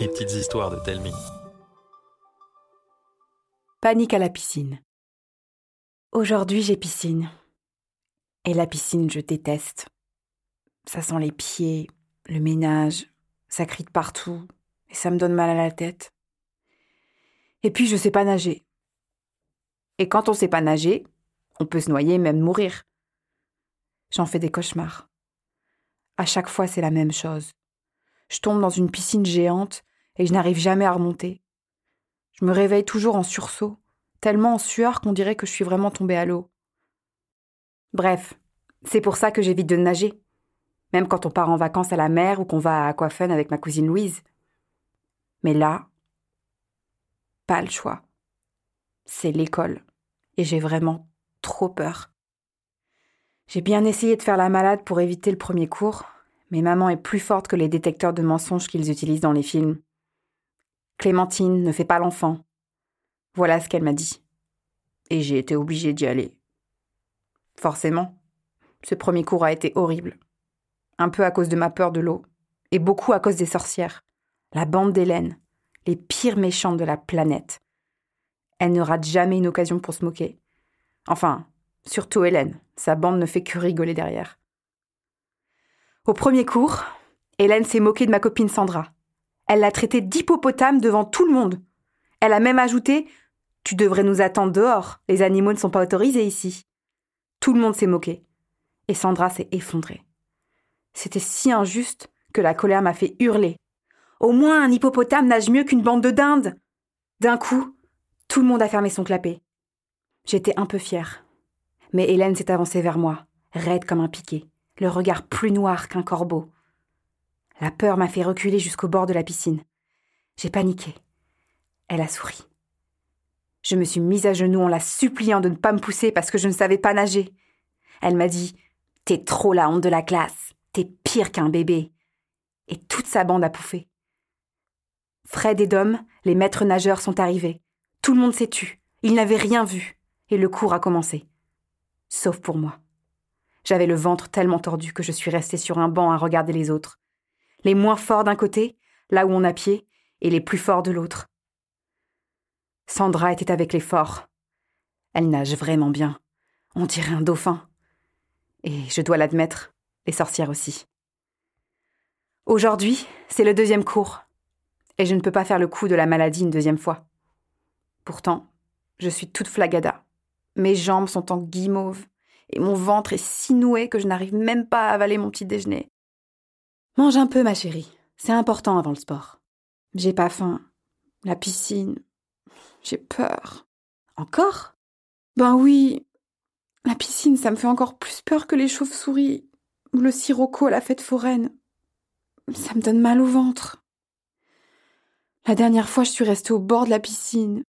Les petites histoires de Telmi. Panique à la piscine. Aujourd'hui, j'ai piscine. Et la piscine, je déteste. Ça sent les pieds, le ménage, ça crie de partout, et ça me donne mal à la tête. Et puis, je sais pas nager. Et quand on sait pas nager, on peut se noyer, même mourir. J'en fais des cauchemars. À chaque fois, c'est la même chose. Je tombe dans une piscine géante et je n'arrive jamais à remonter. Je me réveille toujours en sursaut, tellement en sueur qu'on dirait que je suis vraiment tombée à l'eau. Bref, c'est pour ça que j'évite de nager, même quand on part en vacances à la mer ou qu'on va à Aquafun avec ma cousine Louise. Mais là, pas le choix. C'est l'école, et j'ai vraiment trop peur. J'ai bien essayé de faire la malade pour éviter le premier cours, mais maman est plus forte que les détecteurs de mensonges qu'ils utilisent dans les films. Clémentine, ne fais pas l'enfant. Voilà ce qu'elle m'a dit. Et j'ai été obligée d'y aller. Forcément, ce premier cours a été horrible. Un peu à cause de ma peur de l'eau, et beaucoup à cause des sorcières. La bande d'Hélène, les pires méchantes de la planète. Elle ne rate jamais une occasion pour se moquer. Enfin, surtout Hélène, sa bande ne fait que rigoler derrière. Au premier cours, Hélène s'est moquée de ma copine Sandra. Elle l'a traitée d'hippopotame devant tout le monde. Elle a même ajouté Tu devrais nous attendre dehors, les animaux ne sont pas autorisés ici. Tout le monde s'est moqué. Et Sandra s'est effondrée. C'était si injuste que la colère m'a fait hurler. Au moins un hippopotame nage mieux qu'une bande de dindes. D'un coup, tout le monde a fermé son clapet. J'étais un peu fière. Mais Hélène s'est avancée vers moi, raide comme un piquet, le regard plus noir qu'un corbeau. La peur m'a fait reculer jusqu'au bord de la piscine. J'ai paniqué. Elle a souri. Je me suis mise à genoux en la suppliant de ne pas me pousser parce que je ne savais pas nager. Elle m'a dit T'es trop la honte de la classe. T'es pire qu'un bébé. Et toute sa bande a pouffé. Fred et Dom, les maîtres nageurs, sont arrivés. Tout le monde s'est tu. Ils n'avaient rien vu. Et le cours a commencé sauf pour moi. J'avais le ventre tellement tordu que je suis restée sur un banc à regarder les autres. Les moins forts d'un côté, là où on a pied, et les plus forts de l'autre. Sandra était avec les forts. Elle nage vraiment bien. On dirait un dauphin. Et je dois l'admettre, les sorcières aussi. Aujourd'hui, c'est le deuxième cours. Et je ne peux pas faire le coup de la maladie une deuxième fois. Pourtant, je suis toute flagada. Mes jambes sont en guimauve et mon ventre est si noué que je n'arrive même pas à avaler mon petit déjeuner. Mange un peu, ma chérie. C'est important avant le sport. J'ai pas faim. La piscine. J'ai peur. Encore? Ben oui. La piscine, ça me fait encore plus peur que les chauves-souris ou le sirocco à la fête foraine. Ça me donne mal au ventre. La dernière fois, je suis restée au bord de la piscine.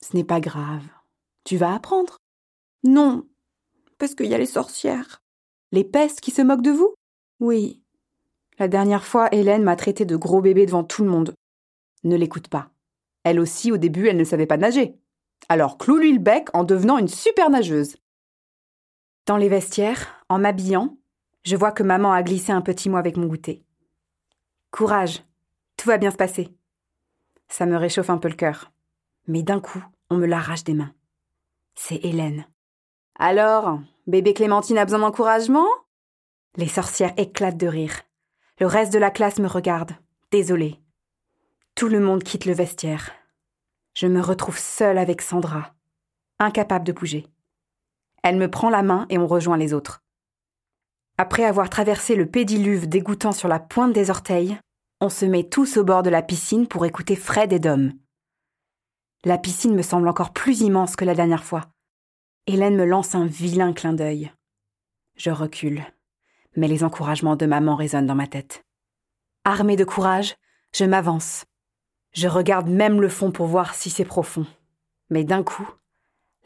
Ce n'est pas grave. Tu vas apprendre. Non, parce qu'il y a les sorcières. Les pestes qui se moquent de vous? Oui. La dernière fois, Hélène m'a traité de gros bébé devant tout le monde. Ne l'écoute pas. Elle aussi, au début, elle ne savait pas nager. Alors cloue-lui le bec en devenant une super nageuse. Dans les vestiaires, en m'habillant, je vois que maman a glissé un petit mot avec mon goûter. Courage, tout va bien se passer. Ça me réchauffe un peu le cœur. Mais d'un coup, on me l'arrache des mains c'est Hélène. Alors, bébé Clémentine a besoin d'encouragement? Les sorcières éclatent de rire. Le reste de la classe me regarde, désolée. Tout le monde quitte le vestiaire. Je me retrouve seule avec Sandra, incapable de bouger. Elle me prend la main et on rejoint les autres. Après avoir traversé le pédiluve dégoûtant sur la pointe des orteils, on se met tous au bord de la piscine pour écouter Fred et Dom. La piscine me semble encore plus immense que la dernière fois. Hélène me lance un vilain clin d'œil. Je recule, mais les encouragements de maman résonnent dans ma tête. Armée de courage, je m'avance. Je regarde même le fond pour voir si c'est profond. Mais d'un coup,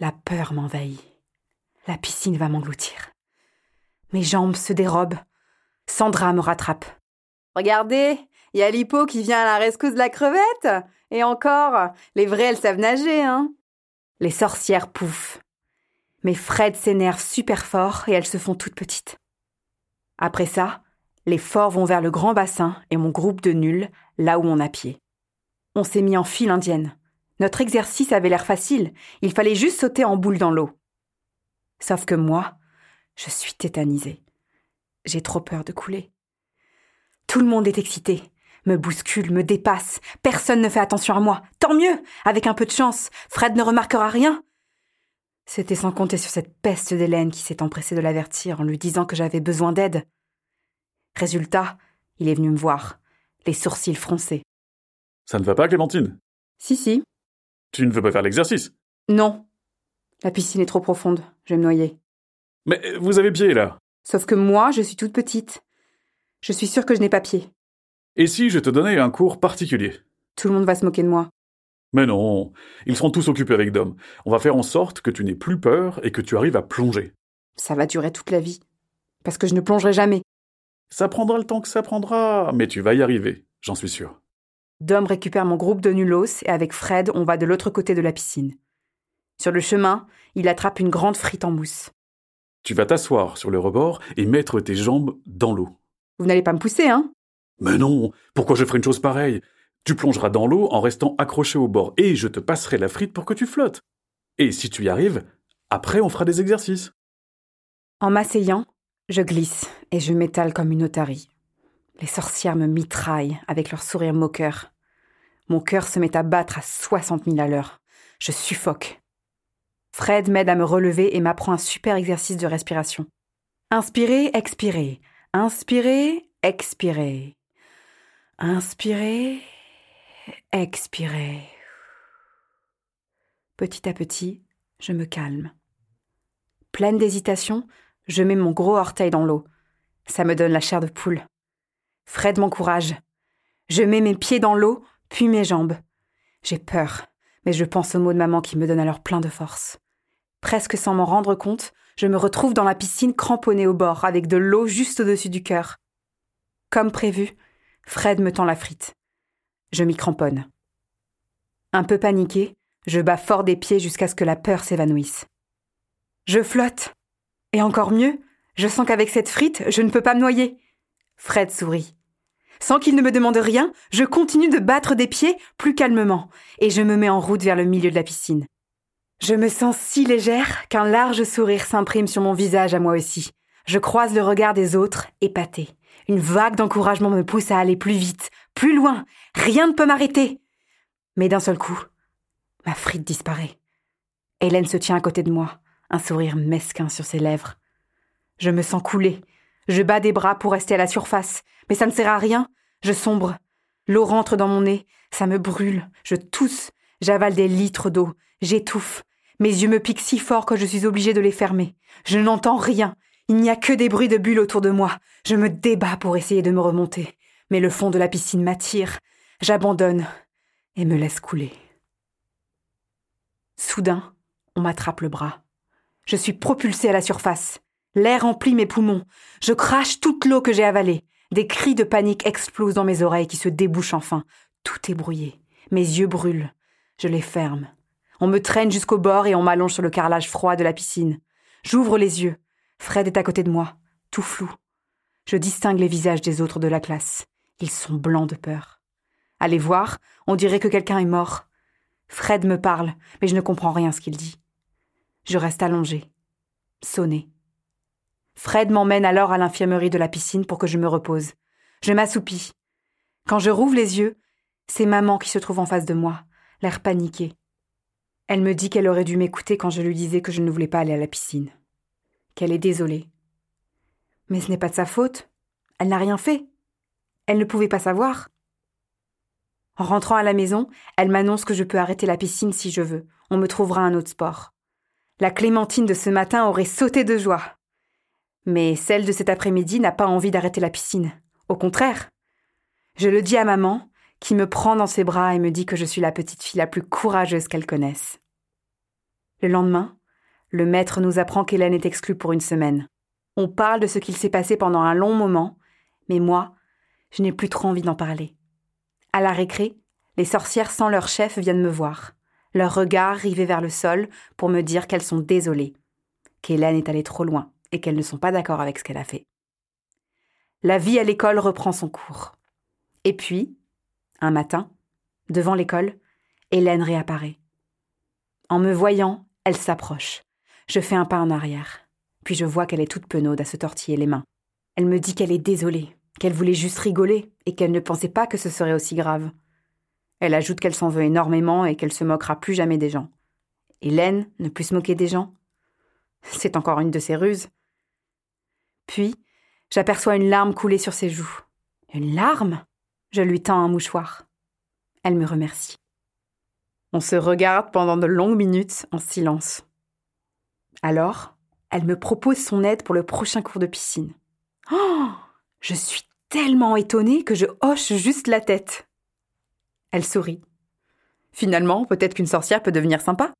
la peur m'envahit. La piscine va m'engloutir. Mes jambes se dérobent. Sandra me rattrape. Regardez, il y a l'hippo qui vient à la rescousse de la crevette. Et encore, les vraies, elles savent nager, hein. Les sorcières pouffent. Mais Fred s'énerve super fort et elles se font toutes petites. Après ça, Les forts vont vers le grand bassin et mon groupe de nuls, là où on a pied. On s'est mis en file indienne. Notre exercice avait l'air facile, il fallait juste sauter en boule dans l'eau. Sauf que moi, je suis tétanisée. J'ai trop peur de couler. Tout le monde est excité, me bouscule, me dépasse, personne ne fait attention à moi. Tant mieux, avec un peu de chance, Fred ne remarquera rien. C'était sans compter sur cette peste d'Hélène qui s'est empressée de l'avertir en lui disant que j'avais besoin d'aide. Résultat, il est venu me voir, les sourcils froncés. Ça ne va pas, Clémentine? Si, si. Tu ne veux pas faire l'exercice? Non. La piscine est trop profonde, je vais me noyer. Mais vous avez pied, là Sauf que moi, je suis toute petite. Je suis sûre que je n'ai pas pied. Et si je te donnais un cours particulier? Tout le monde va se moquer de moi. Mais non, ils seront tous occupés avec Dom. On va faire en sorte que tu n'aies plus peur et que tu arrives à plonger. Ça va durer toute la vie. Parce que je ne plongerai jamais. Ça prendra le temps que ça prendra, mais tu vas y arriver, j'en suis sûr. Dom récupère mon groupe de nulos et avec Fred, on va de l'autre côté de la piscine. Sur le chemin, il attrape une grande frite en mousse. Tu vas t'asseoir sur le rebord et mettre tes jambes dans l'eau. Vous n'allez pas me pousser, hein? Mais non, pourquoi je ferais une chose pareille? Tu plongeras dans l'eau en restant accroché au bord et je te passerai la frite pour que tu flottes. Et si tu y arrives, après on fera des exercices. En m'asseyant, je glisse et je m'étale comme une otarie. Les sorcières me mitraillent avec leur sourire moqueur. Mon cœur se met à battre à soixante mille à l'heure. Je suffoque. Fred m'aide à me relever et m'apprend un super exercice de respiration. Inspirez, expirez. Inspirez, expirez. Inspirez, expirez. Petit à petit, je me calme. Pleine d'hésitation, je mets mon gros orteil dans l'eau. Ça me donne la chair de poule. Fred m'encourage. Je mets mes pieds dans l'eau, puis mes jambes. J'ai peur, mais je pense aux mots de maman qui me donnent alors plein de force. Presque sans m'en rendre compte, je me retrouve dans la piscine cramponnée au bord, avec de l'eau juste au-dessus du cœur. Comme prévu, Fred me tend la frite. Je m'y cramponne. Un peu paniqué, je bats fort des pieds jusqu'à ce que la peur s'évanouisse. Je flotte. Et encore mieux, je sens qu'avec cette frite, je ne peux pas me noyer. Fred sourit. Sans qu'il ne me demande rien, je continue de battre des pieds plus calmement, et je me mets en route vers le milieu de la piscine. Je me sens si légère qu'un large sourire s'imprime sur mon visage à moi aussi. Je croise le regard des autres, épaté. Une vague d'encouragement me pousse à aller plus vite, plus loin. Rien ne peut m'arrêter. Mais d'un seul coup, ma frite disparaît. Hélène se tient à côté de moi, un sourire mesquin sur ses lèvres. Je me sens couler. Je bats des bras pour rester à la surface, mais ça ne sert à rien. Je sombre. L'eau rentre dans mon nez, ça me brûle, je tousse, j'avale des litres d'eau, j'étouffe. Mes yeux me piquent si fort que je suis obligée de les fermer. Je n'entends rien. Il n'y a que des bruits de bulles autour de moi. Je me débats pour essayer de me remonter. Mais le fond de la piscine m'attire. J'abandonne et me laisse couler. Soudain, on m'attrape le bras. Je suis propulsée à la surface. L'air emplit mes poumons. Je crache toute l'eau que j'ai avalée. Des cris de panique explosent dans mes oreilles qui se débouchent enfin. Tout est brouillé. Mes yeux brûlent. Je les ferme. On me traîne jusqu'au bord et on m'allonge sur le carrelage froid de la piscine. J'ouvre les yeux. Fred est à côté de moi, tout flou. Je distingue les visages des autres de la classe. Ils sont blancs de peur. Les voir, on dirait que quelqu'un est mort. Fred me parle, mais je ne comprends rien ce qu'il dit. Je reste allongé, sonné. Fred m'emmène alors à l'infirmerie de la piscine pour que je me repose. Je m'assoupis. Quand je rouvre les yeux, c'est maman qui se trouve en face de moi, l'air paniqué. Elle me dit qu'elle aurait dû m'écouter quand je lui disais que je ne voulais pas aller à la piscine. Qu'elle est désolée. Mais ce n'est pas de sa faute. Elle n'a rien fait. Elle ne pouvait pas savoir. En rentrant à la maison, elle m'annonce que je peux arrêter la piscine si je veux. On me trouvera un autre sport. La Clémentine de ce matin aurait sauté de joie. Mais celle de cet après-midi n'a pas envie d'arrêter la piscine. Au contraire. Je le dis à maman, qui me prend dans ses bras et me dit que je suis la petite fille la plus courageuse qu'elle connaisse. Le lendemain, le maître nous apprend qu'Hélène est exclue pour une semaine. On parle de ce qu'il s'est passé pendant un long moment, mais moi, je n'ai plus trop envie d'en parler. À la récré, les sorcières sans leur chef viennent me voir, leur regard rivé vers le sol pour me dire qu'elles sont désolées, qu'Hélène est allée trop loin et qu'elles ne sont pas d'accord avec ce qu'elle a fait. La vie à l'école reprend son cours. Et puis, un matin, devant l'école, Hélène réapparaît. En me voyant, elle s'approche. Je fais un pas en arrière. Puis je vois qu'elle est toute penaude à se tortiller les mains. Elle me dit qu'elle est désolée, qu'elle voulait juste rigoler et qu'elle ne pensait pas que ce serait aussi grave. Elle ajoute qu'elle s'en veut énormément et qu'elle se moquera plus jamais des gens. Hélène ne plus se moquer des gens C'est encore une de ses ruses. Puis, j'aperçois une larme couler sur ses joues. Une larme? Je lui tends un mouchoir. Elle me remercie. On se regarde pendant de longues minutes en silence. Alors, elle me propose son aide pour le prochain cours de piscine. Oh Je suis tellement étonnée que je hoche juste la tête. Elle sourit. Finalement, peut-être qu'une sorcière peut devenir sympa.